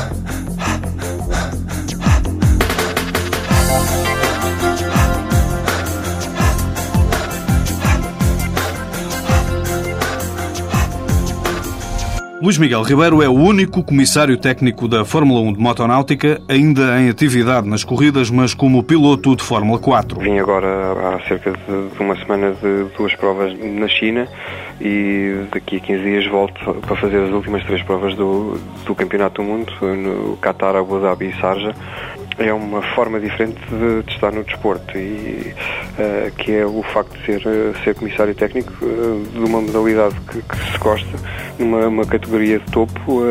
Yeah. Luís Miguel Ribeiro é o único comissário técnico da Fórmula 1 de motonáutica ainda em atividade nas corridas, mas como piloto de Fórmula 4. Vim agora há cerca de uma semana de duas provas na China e daqui a 15 dias volto para fazer as últimas três provas do, do Campeonato do Mundo no Qatar, Abu Dhabi e Sarja é uma forma diferente de, de estar no desporto e uh, que é o facto de ser, ser comissário técnico uh, de uma modalidade que, que se gosta, numa categoria de topo,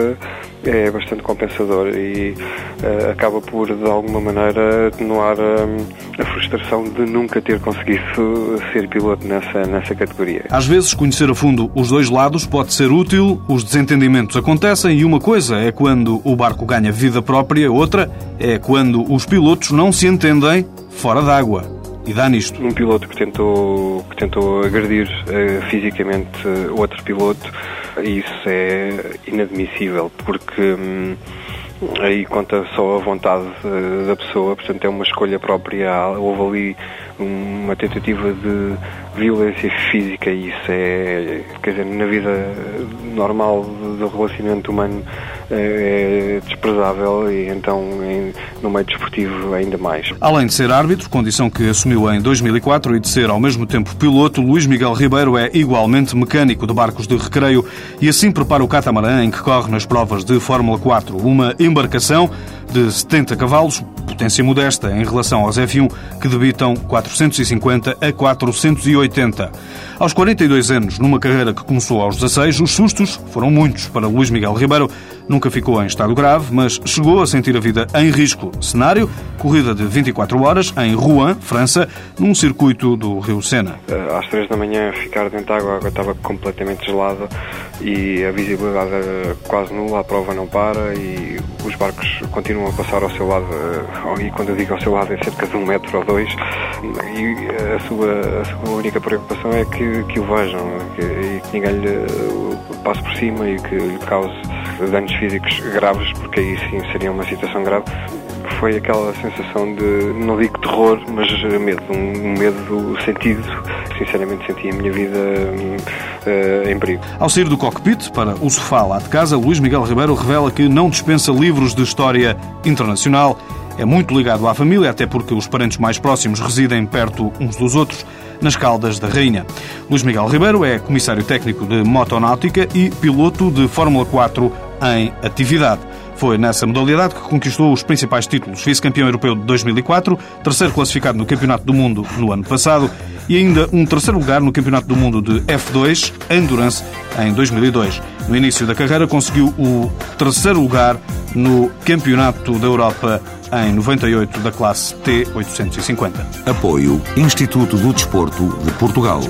é bastante compensador e uh, acaba por, de alguma maneira, atenuar um, a frustração de nunca ter conseguido ser piloto nessa, nessa categoria. Às vezes, conhecer a fundo os dois lados pode ser útil, os desentendimentos acontecem e uma coisa é quando o barco ganha vida própria, outra é quando os pilotos não se entendem fora d'água. E dá nisto. Um piloto que tentou, que tentou agredir uh, fisicamente outro piloto, isso é inadmissível, porque hum, aí conta só a vontade uh, da pessoa, portanto é uma escolha própria. Houve ali uma tentativa de violência física e isso é, quer dizer, na vida normal do relacionamento humano é desprezável e então em, no meio desportivo ainda mais. Além de ser árbitro, condição que assumiu em 2004 e de ser ao mesmo tempo piloto, Luís Miguel Ribeiro é igualmente mecânico de barcos de recreio e assim prepara o catamarã em que corre nas provas de Fórmula 4, uma embarcação de 70 cavalos, potência modesta em relação aos F1, que debitam 450 a 480. Aos 42 anos, numa carreira que começou aos 16, os sustos foram muitos para Luís Miguel Ribeiro. Nunca ficou em estado grave, mas chegou a sentir a vida em risco. Cenário, corrida de 24 horas em Rouen, França, num circuito do Rio Sena. Eh, às 3 da manhã, ficar dentro da água, a água estava completamente gelada e a visibilidade era quase nula, a prova não para e os barcos continuam a passar ao seu lado, eh, e quando eu digo ao seu lado é cerca de um metro ou dois, e a sua, a sua única preocupação é que, que o vejam que, e que ninguém lhe passe por cima e que lhe cause danos físicos graves, porque aí sim seria uma situação grave foi aquela sensação de, não digo terror, mas medo, um medo sentido. Sinceramente senti a minha vida uh, em perigo. Ao sair do cockpit para o sofá lá de casa, Luís Miguel Ribeiro revela que não dispensa livros de história internacional. É muito ligado à família, até porque os parentes mais próximos residem perto uns dos outros nas Caldas da Rainha. Luís Miguel Ribeiro é comissário técnico de motonáutica e piloto de Fórmula 4 em atividade. Foi nessa modalidade que conquistou os principais títulos. Vice-campeão europeu de 2004, terceiro classificado no Campeonato do Mundo no ano passado e ainda um terceiro lugar no Campeonato do Mundo de F2 Endurance em 2002. No início da carreira conseguiu o terceiro lugar no Campeonato da Europa em 98 da classe T850. Apoio Instituto do Desporto de Portugal.